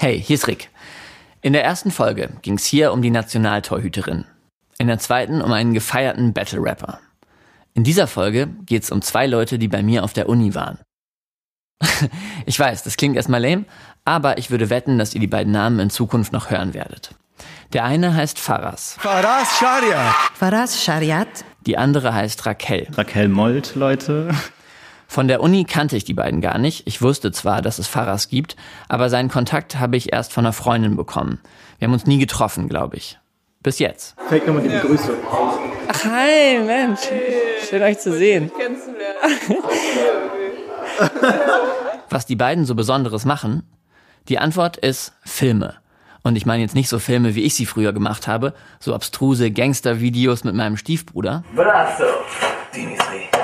Hey, hier ist Rick. In der ersten Folge ging es hier um die Nationaltorhüterin. In der zweiten um einen gefeierten Battle-Rapper. In dieser Folge geht es um zwei Leute, die bei mir auf der Uni waren. ich weiß, das klingt erstmal lame, aber ich würde wetten, dass ihr die beiden Namen in Zukunft noch hören werdet. Der eine heißt Faras. Faras Shariat. Faras Shariat. Die andere heißt Raquel. Raquel Molt, Leute. Von der Uni kannte ich die beiden gar nicht. Ich wusste zwar, dass es Faras gibt, aber seinen Kontakt habe ich erst von einer Freundin bekommen. Wir haben uns nie getroffen, glaube ich. Bis jetzt. Fake nochmal die Begrüßung. Ach, hi, Mensch. Schön euch zu sehen. Was die beiden so Besonderes machen? Die Antwort ist Filme. Und ich meine jetzt nicht so Filme, wie ich sie früher gemacht habe, so abstruse Gangster-Videos mit meinem Stiefbruder. Brazzo, Dimitri.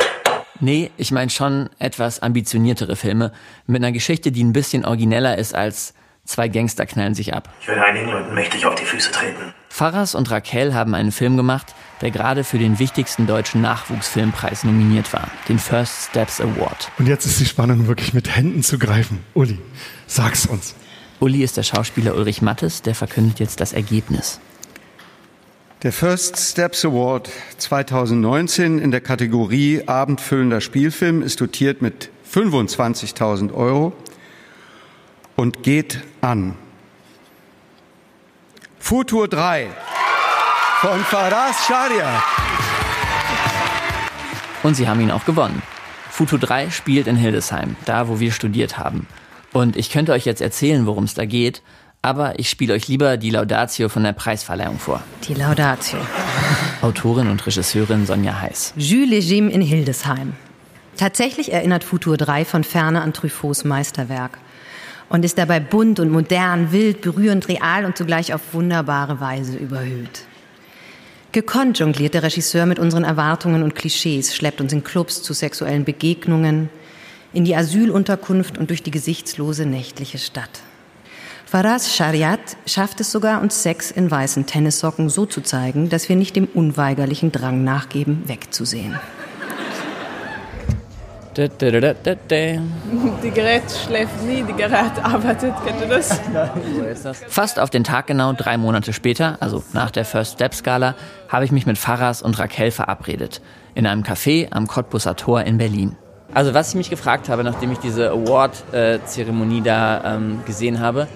Nee, ich meine schon etwas ambitioniertere Filme mit einer Geschichte, die ein bisschen origineller ist als zwei Gangster knallen sich ab. Ich werde einigen Leuten mächtig auf die Füße treten. Faras und Raquel haben einen Film gemacht, der gerade für den wichtigsten deutschen Nachwuchsfilmpreis nominiert war, den First Steps Award. Und jetzt ist die Spannung wirklich mit Händen zu greifen. Uli, sag's uns. Uli ist der Schauspieler Ulrich Mattes, der verkündet jetzt das Ergebnis. Der First Steps Award 2019 in der Kategorie Abendfüllender Spielfilm ist dotiert mit 25.000 Euro und geht an Futur 3 von Faras Sharia. Und sie haben ihn auch gewonnen. Futur 3 spielt in Hildesheim, da wo wir studiert haben. Und ich könnte euch jetzt erzählen, worum es da geht, aber ich spiele euch lieber die Laudatio von der Preisverleihung vor. Die Laudatio. Autorin und Regisseurin Sonja Heiß. Jules Legime in Hildesheim. Tatsächlich erinnert Futur 3 von ferne an Truffauts Meisterwerk und ist dabei bunt und modern, wild, berührend, real und zugleich auf wunderbare Weise überhöht. Gekonnt jongliert der Regisseur mit unseren Erwartungen und Klischees, schleppt uns in Clubs zu sexuellen Begegnungen, in die Asylunterkunft und durch die gesichtslose nächtliche Stadt. Faraz Shariat schafft es sogar, uns Sex in weißen Tennissocken so zu zeigen, dass wir nicht dem unweigerlichen Drang nachgeben, wegzusehen. Die Gerät schläft nie, die Gerät arbeitet. Kennt ihr das? Fast auf den Tag genau drei Monate später, also nach der First Step Skala, habe ich mich mit Faras und Raquel verabredet. In einem Café am Cottbusser Tor in Berlin. Also was ich mich gefragt habe, nachdem ich diese Award-Zeremonie da ähm, gesehen habe,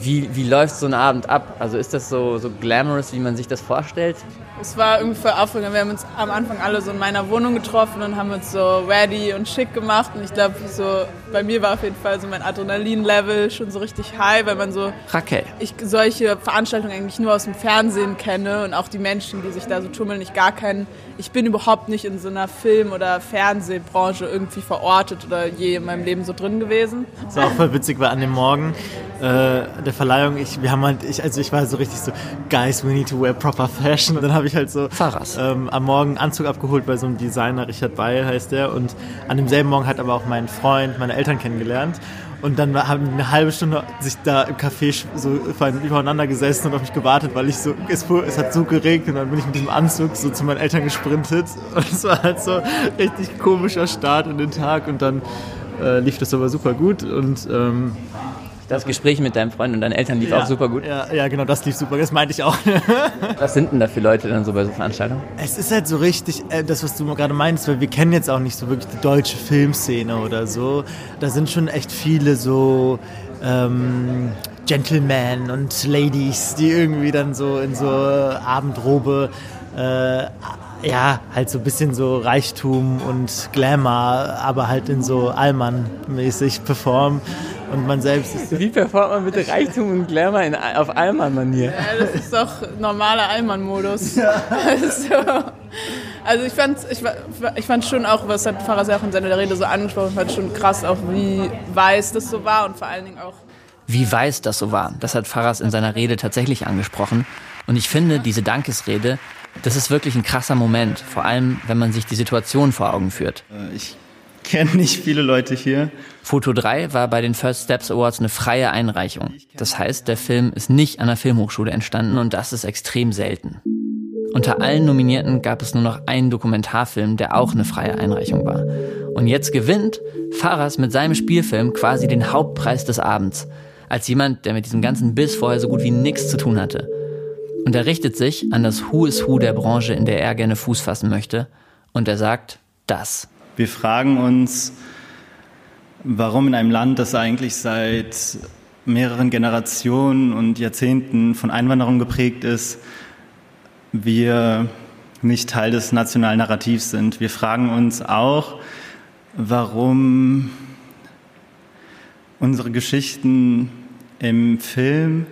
wie, wie läuft so ein Abend ab? Also ist das so, so glamorous, wie man sich das vorstellt? Es war irgendwie voll aufregend. Wir haben uns am Anfang alle so in meiner Wohnung getroffen und haben uns so ready und schick gemacht. Und ich glaube, so bei mir war auf jeden Fall so mein Adrenalin-Level schon so richtig high, weil man so Raquel. ich solche Veranstaltungen eigentlich nur aus dem Fernsehen kenne und auch die Menschen, die sich da so tummeln, ich gar keinen. Ich bin überhaupt nicht in so einer Film- oder Fernsehbranche irgendwie verortet oder je in meinem Leben so drin gewesen. Das war auch voll witzig, weil an dem Morgen äh, der Verleihung, ich, wir haben halt, ich, also ich war so richtig so, guys, we need to wear proper fashion. Und dann habe ich halt so ähm, am Morgen einen Anzug abgeholt bei so einem Designer, Richard Beil heißt der. Und an demselben Morgen hat aber auch mein Freund meine Eltern kennengelernt. Und dann haben die eine halbe Stunde sich da im Café so übereinander gesessen und auf mich gewartet, weil ich so, es, es hat so geregnet und dann bin ich mit diesem Anzug so zu meinen Eltern gesprintet. Und es war halt so richtig komischer Start in den Tag und dann äh, lief das aber super gut und ähm, Das Gespräch mit deinem Freund und deinen Eltern lief auch super gut. Ja, ja, genau, das lief super. Das meinte ich auch. Was sind denn da für Leute dann so bei so Veranstaltungen? Es ist halt so richtig, äh, das, was du gerade meinst, weil wir kennen jetzt auch nicht so wirklich die deutsche Filmszene oder so. Da sind schon echt viele so ähm, Gentlemen und Ladies, die irgendwie dann so in so Abendrobe, äh, ja, halt so ein bisschen so Reichtum und Glamour, aber halt in so Allmann-mäßig performen. Und man selbst ist Wie performt man bitte Reichtum und Glamour in, auf Allmann-Manier? Ja, das ist doch normaler Allmann-Modus. Also, also ich fand ich, ich fand schon auch, was hat ja auch in seiner Rede so angesprochen, fand schon krass auch, wie weiß das so war und vor allen Dingen auch, Wie weiß das so war, das hat Faras in seiner Rede tatsächlich angesprochen. Und ich finde, diese Dankesrede, das ist wirklich ein krasser Moment. Vor allem, wenn man sich die Situation vor Augen führt. Ich kenne nicht viele Leute hier. Foto 3 war bei den First Steps Awards eine freie Einreichung. Das heißt, der Film ist nicht an der Filmhochschule entstanden und das ist extrem selten. Unter allen Nominierten gab es nur noch einen Dokumentarfilm, der auch eine freie Einreichung war. Und jetzt gewinnt Faras mit seinem Spielfilm quasi den Hauptpreis des Abends. als jemand, der mit diesem ganzen Biss vorher so gut wie nichts zu tun hatte. Und er richtet sich an das Who is Who der Branche, in der er gerne Fuß fassen möchte. Und er sagt das. Wir fragen uns, warum in einem Land, das eigentlich seit mehreren Generationen und Jahrzehnten von Einwanderung geprägt ist, wir nicht Teil des nationalen Narrativs sind. Wir fragen uns auch, warum unsere Geschichten im Film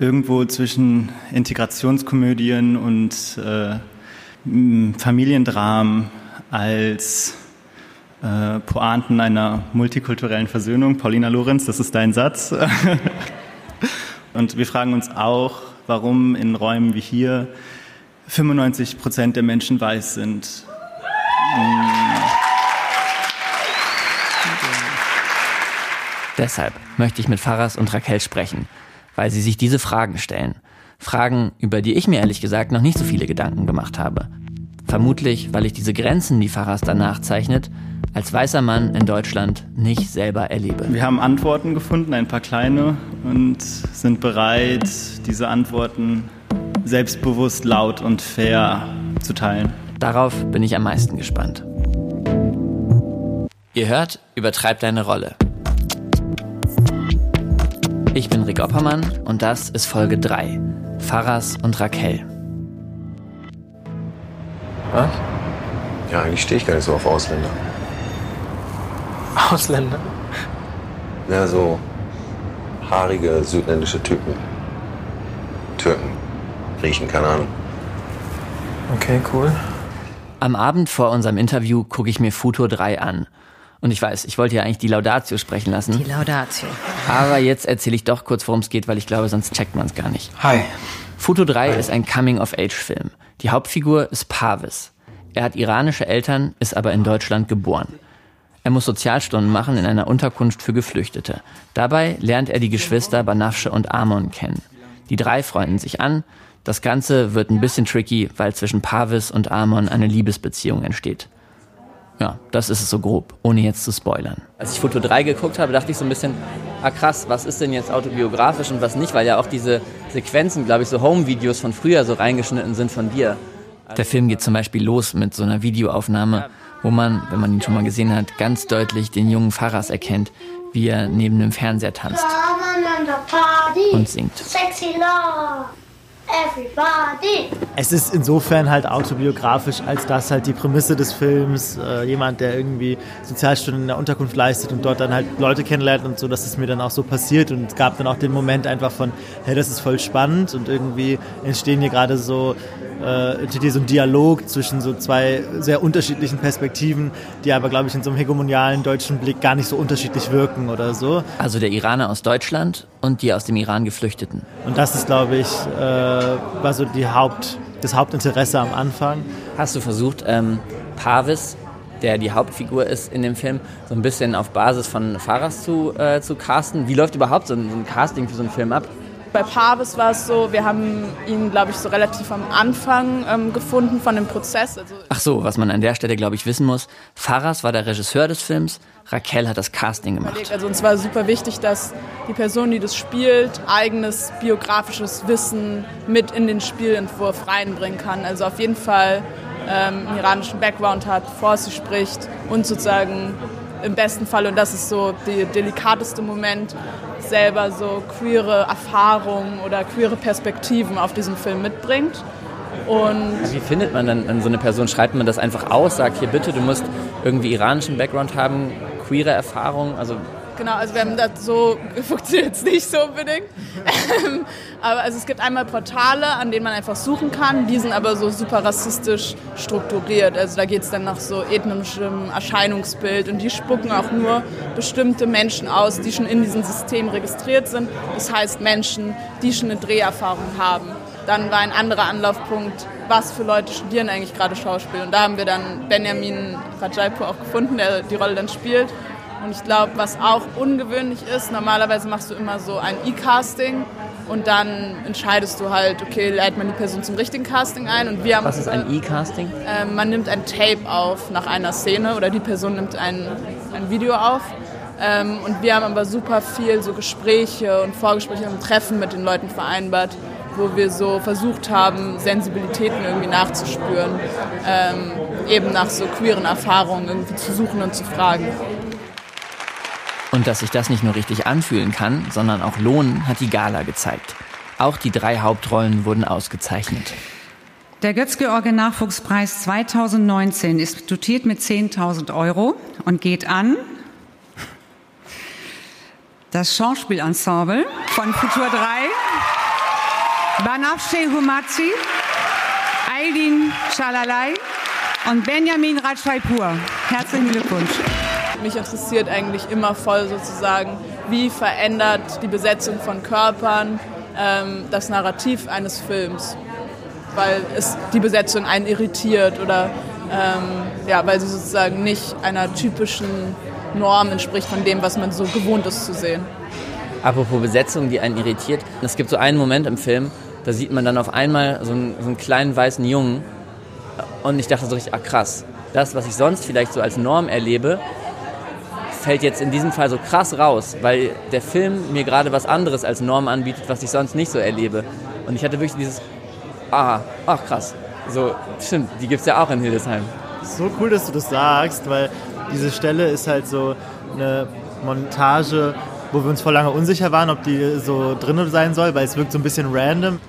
irgendwo zwischen Integrationskomödien und äh, Familiendramen als äh, Pointen einer multikulturellen Versöhnung. Paulina Lorenz, das ist dein Satz. und wir fragen uns auch, warum in Räumen wie hier 95 Prozent der Menschen weiß sind. Deshalb möchte ich mit Faras und Raquel sprechen, weil sie sich diese Fragen stellen. Fragen, über die ich mir ehrlich gesagt noch nicht so viele Gedanken gemacht habe. Vermutlich, weil ich diese Grenzen, die Faras danach zeichnet, als weißer Mann in Deutschland nicht selber erlebe. Wir haben Antworten gefunden, ein paar kleine, und sind bereit, diese Antworten selbstbewusst, laut und fair zu teilen. Darauf bin ich am meisten gespannt. Ihr hört, übertreibt deine Rolle. Ich bin Rick Oppermann und das ist Folge 3. Faras und Raquel. Was? Ja, eigentlich stehe ich gar nicht so auf Ausländer. Ausländer? Ja, so haarige südländische Typen. Türken. Griechen, keine Ahnung. Okay, cool. Am Abend vor unserem Interview gucke ich mir Futur 3 an. Und ich weiß, ich wollte ja eigentlich die Laudatio sprechen lassen. Die Laudatio. Aber jetzt erzähle ich doch kurz, worum es geht, weil ich glaube, sonst checkt man es gar nicht. Hi. Futur 3 Hi. ist ein Coming-of-Age-Film. Die Hauptfigur ist Parvis. Er hat iranische Eltern, ist aber in Deutschland geboren. Er muss Sozialstunden machen in einer Unterkunft für Geflüchtete. Dabei lernt er die Geschwister Banafsche und Amon kennen. Die drei freunden sich an. Das Ganze wird ein bisschen tricky, weil zwischen Parvis und Amon eine Liebesbeziehung entsteht. Ja, das ist es so grob, ohne jetzt zu spoilern. Als ich Foto 3 geguckt habe, dachte ich so ein bisschen, ah krass, was ist denn jetzt autobiografisch und was nicht, weil ja auch diese Sequenzen, glaube ich, so Home-Videos von früher so reingeschnitten sind von dir. Der Film geht zum Beispiel los mit so einer Videoaufnahme, wo man, wenn man ihn schon mal gesehen hat, ganz deutlich den jungen Faras erkennt, wie er neben dem Fernseher tanzt und singt. Sexy Love. Everybody. Es ist insofern halt autobiografisch, als dass halt die Prämisse des Films äh, jemand, der irgendwie Sozialstunden in der Unterkunft leistet und dort dann halt Leute kennenlernt und so, dass es mir dann auch so passiert und es gab dann auch den Moment einfach von, hey, das ist voll spannend und irgendwie entstehen hier gerade so äh, entsteht hier so ein Dialog zwischen so zwei sehr unterschiedlichen Perspektiven, die aber, glaube ich, in so einem hegemonialen deutschen Blick gar nicht so unterschiedlich wirken oder so. Also der Iraner aus Deutschland und die aus dem Iran Geflüchteten. Und das ist, glaube ich, äh, war so die Haupt, das Hauptinteresse am Anfang. Hast du versucht, ähm, Parvis der die Hauptfigur ist in dem Film, so ein bisschen auf Basis von Fahrers zu, äh, zu casten. Wie läuft überhaupt so ein, so ein Casting für so einen Film ab? bei Parvis war es so, wir haben ihn, glaube ich, so relativ am Anfang ähm, gefunden von dem Prozess. Also Ach so, was man an der Stelle, glaube ich, wissen muss. Faras war der Regisseur des Films, Raquel hat das Casting gemacht. Also uns war super wichtig, dass die Person, die das spielt, eigenes biografisches Wissen mit in den Spielentwurf reinbringen kann. Also auf jeden Fall ähm, einen iranischen Background hat, vor sich spricht und sozusagen im besten Fall, und das ist so der delikateste Moment, selber so queere Erfahrungen oder queere Perspektiven auf diesem Film mitbringt. Und Wie findet man dann so eine Person? Schreibt man das einfach aus, sagt hier bitte, du musst irgendwie iranischen Background haben, queere Erfahrungen? Also Genau, also wir haben das so, funktioniert es nicht so unbedingt. Ähm, aber also es gibt einmal Portale, an denen man einfach suchen kann, die sind aber so super rassistisch strukturiert. Also da geht es dann nach so ethnischem Erscheinungsbild und die spucken auch nur bestimmte Menschen aus, die schon in diesem System registriert sind. Das heißt Menschen, die schon eine Dreherfahrung haben. Dann war ein anderer Anlaufpunkt, was für Leute studieren eigentlich gerade Schauspiel. Und da haben wir dann Benjamin Rajaipur auch gefunden, der die Rolle dann spielt. Und ich glaube, was auch ungewöhnlich ist, normalerweise machst du immer so ein E-Casting und dann entscheidest du halt, okay, leitet man die Person zum richtigen Casting ein. Und wir haben, was ist ein E-Casting? Äh, man nimmt ein Tape auf nach einer Szene oder die Person nimmt ein, ein Video auf. Ähm, und wir haben aber super viel so Gespräche und Vorgespräche und Treffen mit den Leuten vereinbart, wo wir so versucht haben, Sensibilitäten irgendwie nachzuspüren, ähm, eben nach so queeren Erfahrungen irgendwie zu suchen und zu fragen. Und dass sich das nicht nur richtig anfühlen kann, sondern auch lohnen, hat die Gala gezeigt. Auch die drei Hauptrollen wurden ausgezeichnet. Der Götz-George Nachwuchspreis 2019 ist dotiert mit 10.000 Euro und geht an das Schauspielensemble von Futur 3, Banafshe Humazi, Aydin Shalalai und Benjamin Rajwaipur. Herzlichen Glückwunsch. Mich interessiert eigentlich immer voll sozusagen, wie verändert die Besetzung von Körpern ähm, das Narrativ eines Films, weil es die Besetzung einen irritiert oder ähm, ja, weil sie sozusagen nicht einer typischen Norm entspricht von dem, was man so gewohnt ist zu sehen. Apropos Besetzung, die einen irritiert. Es gibt so einen Moment im Film, da sieht man dann auf einmal so einen, so einen kleinen weißen Jungen und ich dachte so richtig, ah krass, das, was ich sonst vielleicht so als Norm erlebe, fällt jetzt in diesem Fall so krass raus, weil der Film mir gerade was anderes als Norm anbietet, was ich sonst nicht so erlebe. Und ich hatte wirklich dieses, ah, ach krass, so, stimmt, die gibt es ja auch in Hildesheim. So cool, dass du das sagst, weil diese Stelle ist halt so eine Montage, wo wir uns vor lange unsicher waren, ob die so drin sein soll, weil es wirkt so ein bisschen random.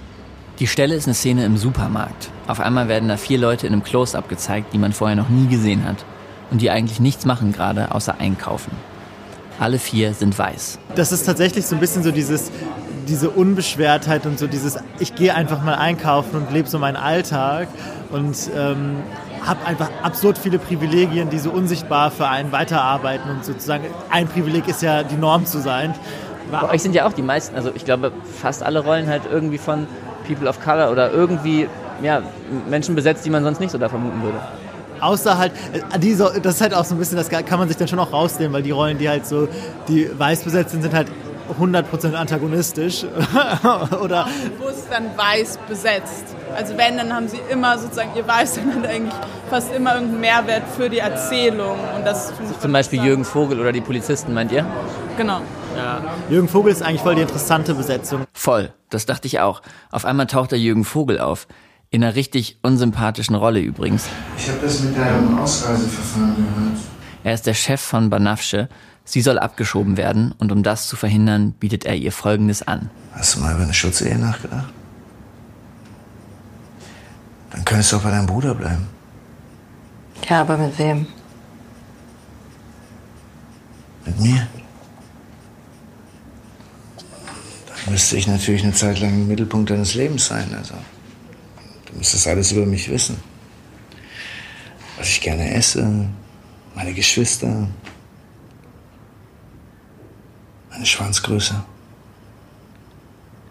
Die Stelle ist eine Szene im Supermarkt. Auf einmal werden da vier Leute in einem Close-up gezeigt, die man vorher noch nie gesehen hat. Und die eigentlich nichts machen gerade, außer einkaufen. Alle vier sind weiß. Das ist tatsächlich so ein bisschen so dieses, diese Unbeschwertheit und so dieses, ich gehe einfach mal einkaufen und lebe so meinen Alltag und ähm, habe einfach absurd viele Privilegien, die so unsichtbar für einen weiterarbeiten und sozusagen ein Privileg ist ja die Norm zu sein. Bei euch sind ja auch die meisten, also ich glaube fast alle Rollen halt irgendwie von People of Color oder irgendwie ja, Menschen besetzt, die man sonst nicht so da vermuten würde. Außer halt, äh, die so, das ist halt auch so ein bisschen, das kann man sich dann schon auch rausnehmen, weil die Rollen, die halt so, die weiß besetzt sind, sind halt 100% antagonistisch oder bewusst dann weiß besetzt. Also wenn, dann haben sie immer sozusagen, ihr Weiß dann hat eigentlich fast immer irgendeinen Mehrwert für die Erzählung. Und das Zum Beispiel Jürgen Vogel oder die Polizisten, meint ihr? Genau. Ja. Jürgen Vogel ist eigentlich voll die interessante Besetzung. Voll, das dachte ich auch. Auf einmal taucht der Jürgen Vogel auf. In einer richtig unsympathischen Rolle übrigens. Ich habe das mit deinem Ausreiseverfahren gehört. Er ist der Chef von Banafsche. Sie soll abgeschoben werden und um das zu verhindern, bietet er ihr Folgendes an. Hast du mal über eine Schutzehe nachgedacht? Dann könntest du auch bei deinem Bruder bleiben. Ja, aber mit wem? Mit mir. Dann müsste ich natürlich eine Zeit lang im Mittelpunkt deines Lebens sein. Also, du müsstest alles über mich wissen. Was ich gerne esse, meine Geschwister, meine Schwanzgröße.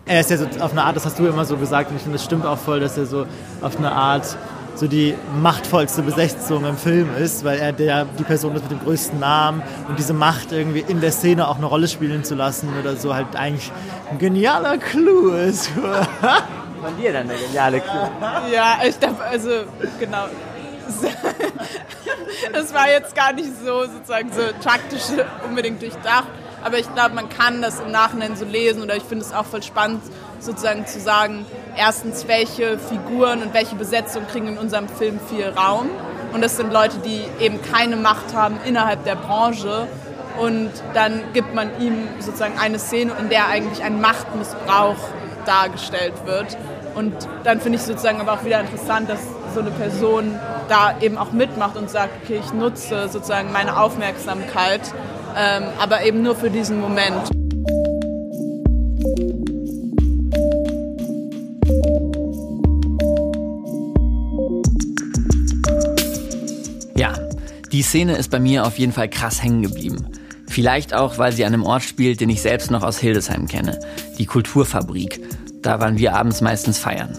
Er ist ja so auf eine Art, das hast du immer so gesagt, und ich finde, das stimmt auch voll, dass er so auf eine Art so die machtvollste Besetzung im Film ist, weil er der, die Person ist mit dem größten Namen und diese Macht irgendwie in der Szene auch eine Rolle spielen zu lassen oder so halt eigentlich ein genialer Clou ist. Von dir dann der geniale Clou. Ja, ich glaube, also genau. Das war jetzt gar nicht so sozusagen so taktisch unbedingt durchdacht. Aber ich glaube, man kann das im Nachhinein so lesen oder ich finde es auch voll spannend, sozusagen zu sagen, erstens, welche Figuren und welche Besetzung kriegen in unserem Film viel Raum. Und das sind Leute, die eben keine Macht haben innerhalb der Branche. Und dann gibt man ihm sozusagen eine Szene, in der eigentlich ein Machtmissbrauch dargestellt wird. Und dann finde ich sozusagen aber auch wieder interessant, dass so eine Person da eben auch mitmacht und sagt, okay, ich nutze sozusagen meine Aufmerksamkeit ähm, aber eben nur für diesen Moment. Szene ist bei mir auf jeden Fall krass hängen geblieben. Vielleicht auch, weil sie an einem Ort spielt, den ich selbst noch aus Hildesheim kenne. Die Kulturfabrik. Da waren wir abends meistens feiern.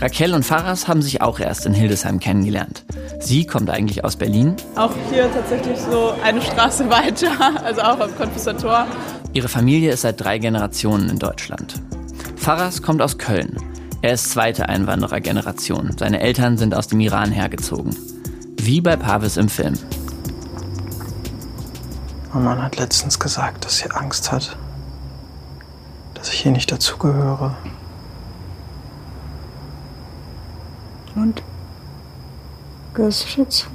Raquel und Faras haben sich auch erst in Hildesheim kennengelernt. Sie kommt eigentlich aus Berlin. Auch hier tatsächlich so eine Straße weiter, also auch am Konfessator. Ihre Familie ist seit drei Generationen in Deutschland. Faras kommt aus Köln. Er ist zweite Einwanderergeneration. Seine Eltern sind aus dem Iran hergezogen. Wie bei Pavis im Film. Mama hat letztens gesagt, dass sie Angst hat, dass ich hier nicht dazugehöre. Und? Gehörst du dazu?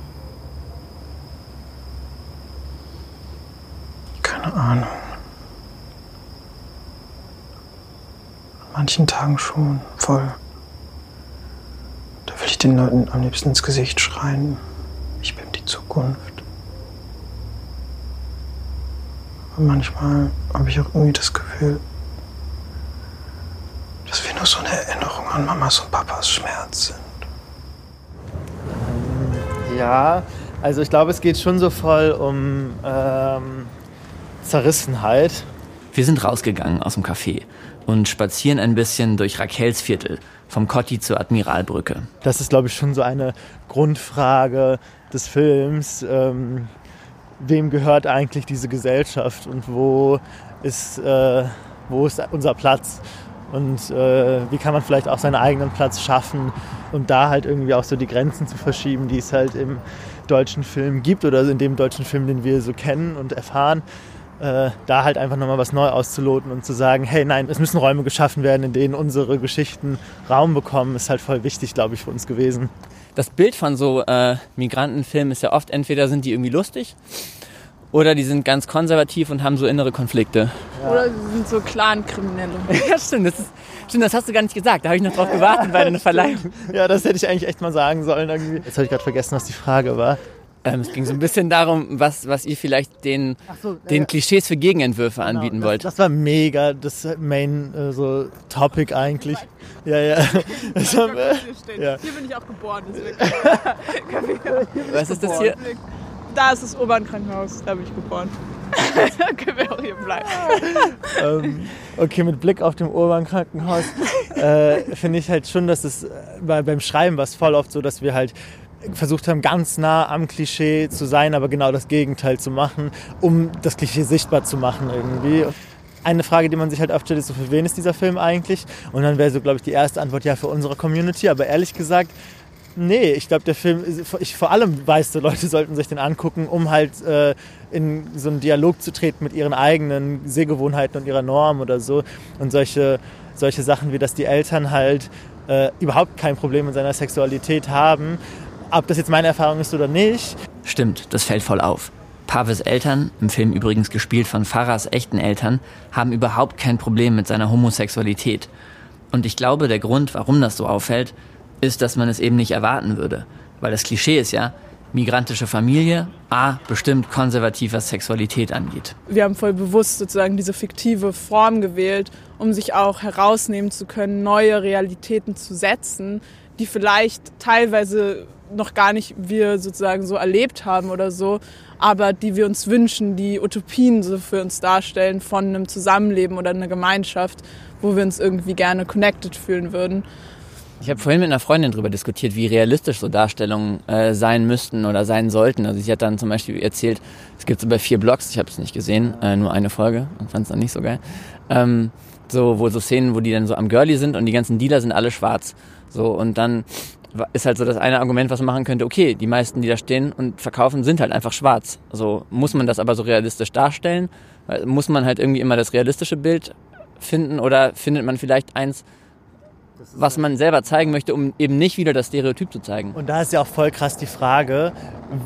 Keine Ahnung. An manchen Tagen schon, voll. Da will ich den Leuten am liebsten ins Gesicht schreien. Ich bin die Zukunft. Und manchmal habe ich auch irgendwie das Gefühl, dass wir nur so eine Erinnerung an Mamas und Papas Schmerz sind. Ja, also ich glaube, es geht schon so voll um ähm, Zerrissenheit. Wir sind rausgegangen aus dem Café und spazieren ein bisschen durch Rakels Viertel, vom Kotti zur Admiralbrücke. Das ist, glaube ich, schon so eine Grundfrage des Films. Ähm, wem gehört eigentlich diese Gesellschaft und wo ist, äh, wo ist unser Platz? Und äh, wie kann man vielleicht auch seinen eigenen Platz schaffen und da halt irgendwie auch so die Grenzen zu verschieben, die es halt im deutschen Film gibt oder in dem deutschen Film, den wir so kennen und erfahren. Äh, da halt einfach nochmal was neu auszuloten und zu sagen, hey nein, es müssen Räume geschaffen werden, in denen unsere Geschichten Raum bekommen, ist halt voll wichtig, glaube ich, für uns gewesen. Das Bild von so äh, Migrantenfilmen ist ja oft, entweder sind die irgendwie lustig oder die sind ganz konservativ und haben so innere Konflikte. Ja. Oder sie sind so Clan-Kriminelle. ja, stimmt das, ist, stimmt. das hast du gar nicht gesagt. Da habe ich noch drauf gewartet bei deiner Verleihung. Ja, das hätte ich eigentlich echt mal sagen sollen. Irgendwie. Jetzt habe ich gerade vergessen, was die Frage war. Ähm, es ging so ein bisschen darum, was, was ihr vielleicht den, so, den ja. Klischees für Gegenentwürfe genau, anbieten das, wollt. Das war mega, das Main äh, so Topic eigentlich. Ja, ja. Das haben, äh, ja. Hier bin ich auch geboren. was ist das hier? Da ist das Obernkrankenhaus, da bin ich geboren. Können wir auch hier bleiben. ähm, okay, mit Blick auf dem Urban-Krankenhaus äh, finde ich halt schon, dass es bei, beim Schreiben war es voll oft so, dass wir halt versucht haben, ganz nah am Klischee zu sein, aber genau das Gegenteil zu machen, um das Klischee sichtbar zu machen irgendwie. Eine Frage, die man sich halt oft stellt, ist so, für wen ist dieser Film eigentlich? Und dann wäre so, glaube ich, die erste Antwort, ja, für unsere Community. Aber ehrlich gesagt, Nee, ich glaube, der Film, ich vor allem weiß, so Leute sollten sich den angucken, um halt äh, in so einen Dialog zu treten mit ihren eigenen Sehgewohnheiten und ihrer Norm oder so. Und solche, solche Sachen wie, dass die Eltern halt äh, überhaupt kein Problem mit seiner Sexualität haben. Ob das jetzt meine Erfahrung ist oder nicht. Stimmt, das fällt voll auf. Paves Eltern, im Film übrigens gespielt von Farahs echten Eltern, haben überhaupt kein Problem mit seiner Homosexualität. Und ich glaube, der Grund, warum das so auffällt, ist, dass man es eben nicht erwarten würde. Weil das Klischee ist ja, migrantische Familie, A, bestimmt konservativ, was Sexualität angeht. Wir haben voll bewusst sozusagen diese fiktive Form gewählt, um sich auch herausnehmen zu können, neue Realitäten zu setzen, die vielleicht teilweise noch gar nicht wir sozusagen so erlebt haben oder so, aber die wir uns wünschen, die Utopien so für uns darstellen von einem Zusammenleben oder einer Gemeinschaft, wo wir uns irgendwie gerne connected fühlen würden. Ich habe vorhin mit einer Freundin darüber diskutiert, wie realistisch so Darstellungen äh, sein müssten oder sein sollten. Also sie hat dann zum Beispiel erzählt, es gibt so vier Blogs, ich habe es nicht gesehen, äh, nur eine Folge und fand es dann nicht so geil. Ähm, so, wo so Szenen, wo die dann so am Girlie sind und die ganzen Dealer sind alle schwarz. So, und dann ist halt so das eine Argument, was man machen könnte, okay, die meisten, die da stehen und verkaufen, sind halt einfach schwarz. So, muss man das aber so realistisch darstellen? Muss man halt irgendwie immer das realistische Bild finden oder findet man vielleicht eins, was man selber zeigen möchte, um eben nicht wieder das Stereotyp zu zeigen. Und da ist ja auch voll krass die Frage,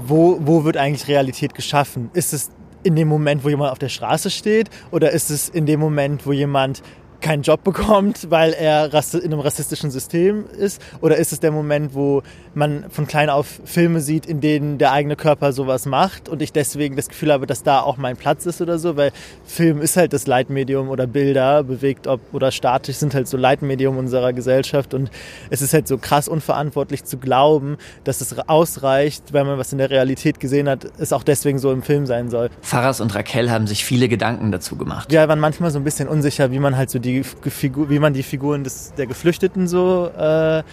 wo, wo wird eigentlich Realität geschaffen? Ist es in dem Moment, wo jemand auf der Straße steht? Oder ist es in dem Moment, wo jemand keinen Job bekommt, weil er in einem rassistischen System ist? Oder ist es der Moment, wo man von klein auf Filme sieht, in denen der eigene Körper sowas macht und ich deswegen das Gefühl habe, dass da auch mein Platz ist oder so? Weil Film ist halt das Leitmedium oder Bilder, bewegt ob oder statisch, sind halt so Leitmedium unserer Gesellschaft und es ist halt so krass unverantwortlich zu glauben, dass es ausreicht, wenn man was in der Realität gesehen hat, es auch deswegen so im Film sein soll. Faras und Raquel haben sich viele Gedanken dazu gemacht. Ja, waren manchmal so ein bisschen unsicher, wie man halt so die die Figur, wie man die Figuren des, der Geflüchteten so äh,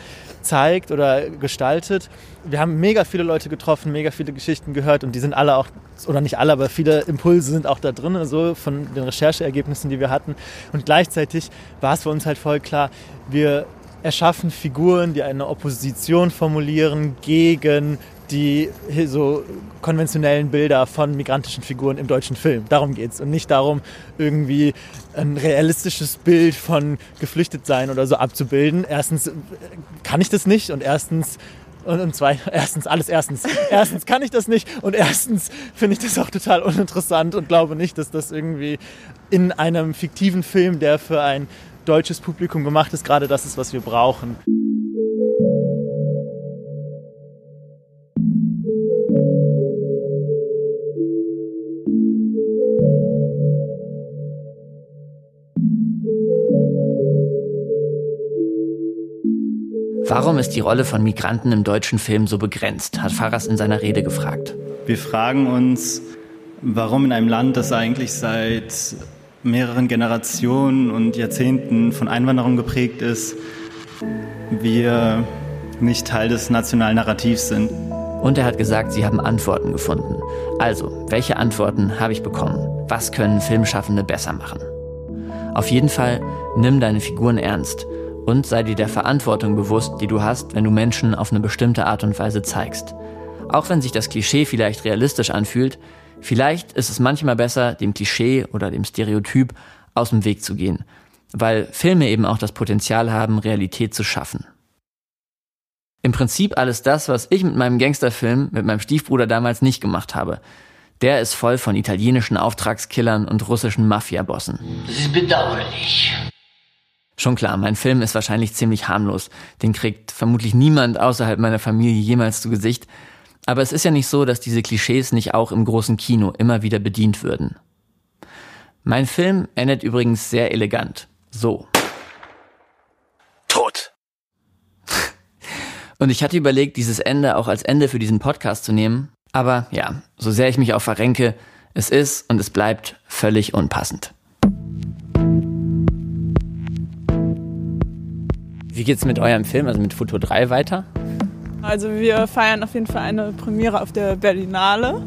zeigt oder gestaltet. Wir haben mega viele Leute getroffen, mega viele Geschichten gehört und die sind alle auch, oder nicht alle, aber viele Impulse sind auch da drin, so von den Rechercheergebnissen, die wir hatten. Und gleichzeitig war es für uns halt voll klar, wir erschaffen Figuren, die eine Opposition formulieren gegen die so konventionellen Bilder von migrantischen Figuren im deutschen Film. Darum geht's und nicht darum, irgendwie ein realistisches Bild von Geflüchtetsein oder so abzubilden. Erstens kann ich das nicht und erstens und, und zwei, erstens, alles erstens. Erstens kann ich das nicht und erstens finde ich das auch total uninteressant und glaube nicht, dass das irgendwie in einem fiktiven Film, der für ein deutsches Publikum gemacht ist, gerade das ist, was wir brauchen. Warum ist die Rolle von Migranten im deutschen Film so begrenzt, hat Farras in seiner Rede gefragt. Wir fragen uns, warum in einem Land, das eigentlich seit mehreren Generationen und Jahrzehnten von Einwanderung geprägt ist, wir nicht Teil des nationalen Narrativs sind. Und er hat gesagt, sie haben Antworten gefunden. Also, welche Antworten habe ich bekommen? Was können Filmschaffende besser machen? Auf jeden Fall, nimm deine Figuren ernst und sei dir der Verantwortung bewusst, die du hast, wenn du Menschen auf eine bestimmte Art und Weise zeigst. Auch wenn sich das Klischee vielleicht realistisch anfühlt, vielleicht ist es manchmal besser, dem Klischee oder dem Stereotyp aus dem Weg zu gehen, weil Filme eben auch das Potenzial haben, Realität zu schaffen. Im Prinzip alles das, was ich mit meinem Gangsterfilm, mit meinem Stiefbruder damals nicht gemacht habe. Der ist voll von italienischen Auftragskillern und russischen Mafiabossen. Das ist bedauerlich. Schon klar, mein Film ist wahrscheinlich ziemlich harmlos. Den kriegt vermutlich niemand außerhalb meiner Familie jemals zu Gesicht. Aber es ist ja nicht so, dass diese Klischees nicht auch im großen Kino immer wieder bedient würden. Mein Film endet übrigens sehr elegant. So. Tot. Und ich hatte überlegt, dieses Ende auch als Ende für diesen Podcast zu nehmen. Aber ja, so sehr ich mich auch verrenke, es ist und es bleibt völlig unpassend. Wie geht's mit eurem Film, also mit Futur 3 weiter? Also wir feiern auf jeden Fall eine Premiere auf der Berlinale.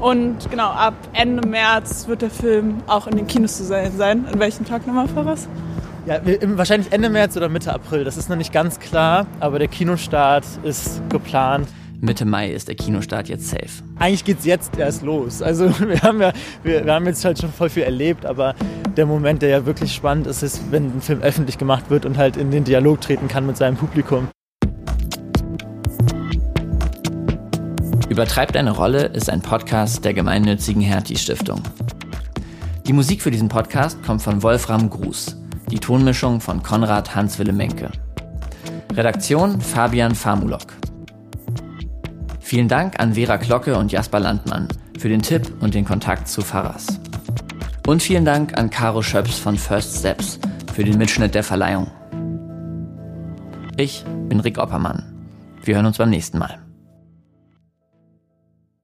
Und genau, ab Ende März wird der Film auch in den Kinos zu sehen sein. An welchem Tag nochmal voraus? Ja, wahrscheinlich Ende März oder Mitte April. Das ist noch nicht ganz klar, aber der Kinostart ist geplant. Mitte Mai ist der Kinostart jetzt safe. Eigentlich geht es jetzt erst los. Also wir haben ja, wir, wir, haben jetzt halt schon voll viel erlebt, aber der Moment, der ja wirklich spannend ist, ist, wenn ein Film öffentlich gemacht wird und halt in den Dialog treten kann mit seinem Publikum. Übertreibt deine Rolle ist ein Podcast der gemeinnützigen Hertie Stiftung. Die Musik für diesen Podcast kommt von Wolfram Gruß, die Tonmischung von Konrad Hans-Wille Menke. Redaktion Fabian Famulok. Vielen Dank an Vera Glocke und Jasper Landmann für den Tipp und den Kontakt zu Pfarrers. Und vielen Dank an Caro Schöps von First Steps für den Mitschnitt der Verleihung. Ich bin Rick Oppermann. Wir hören uns beim nächsten Mal.